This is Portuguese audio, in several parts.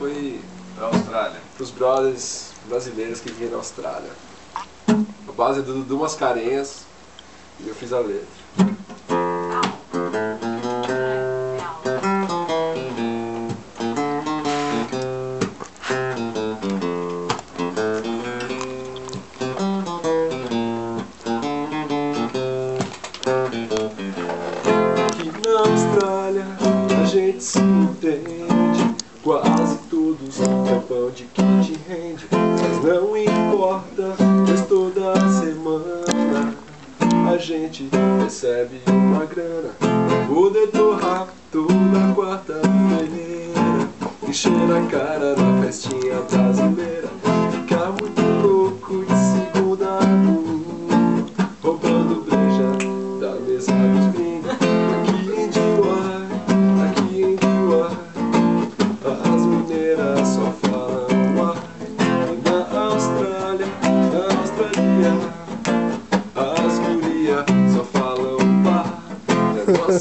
Foi pra Austrália. Pros brothers brasileiros que vivem na Austrália. A base é do Dudu Mascarenhas e eu fiz a letra. Aqui na Austrália a gente se entende não importa, pois toda semana A gente recebe uma grana. Poder torrar toda quarta-feira Encher a cara na festinha brasileira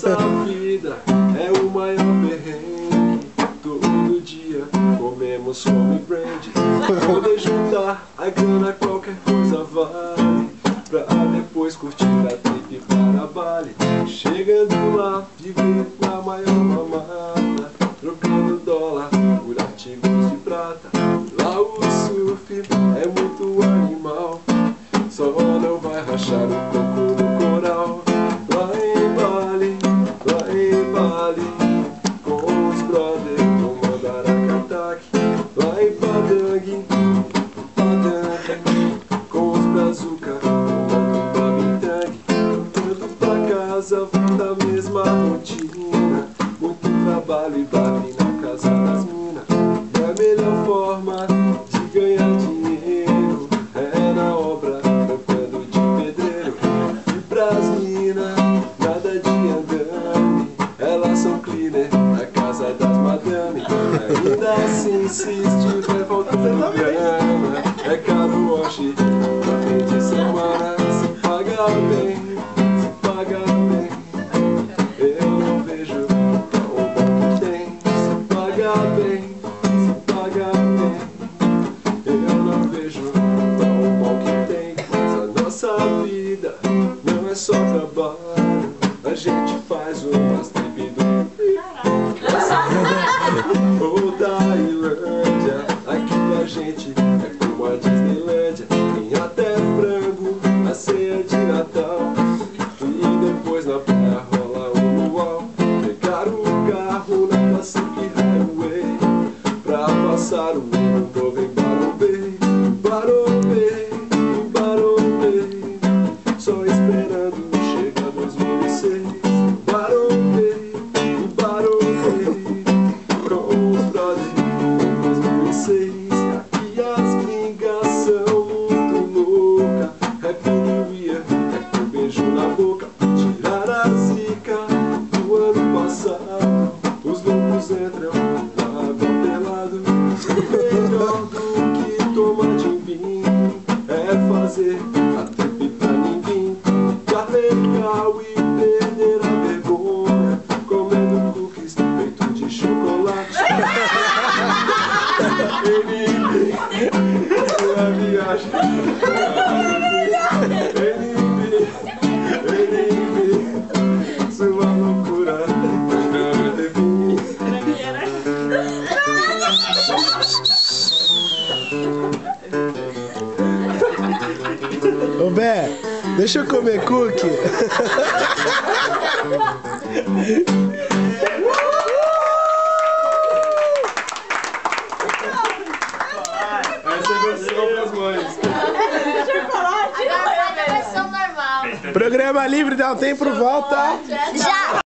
A nossa vida é o maior perrengue. Todo dia comemos fome brand Poder juntar a grana qualquer coisa vale. Pra depois curtir a trip para Bali. Chegando lá, viver em casa das madame Ainda assim, se estiver faltando grana É caro wash, no fim de semana Se paga bem, se paga bem. Eu não vejo o bom que tem. Se paga bem, se paga bem. Eu não vejo o bom que tem. Mas a nossa vida não é só trabalho. A gente faz umas trip gente Ele é a viagem Ele ele Sua loucura não define Ô Bé, deixa eu comer cookie. Essa é versão pras mães Agora vai a versão normal. Programa livre, dá um tempo, volta. Já!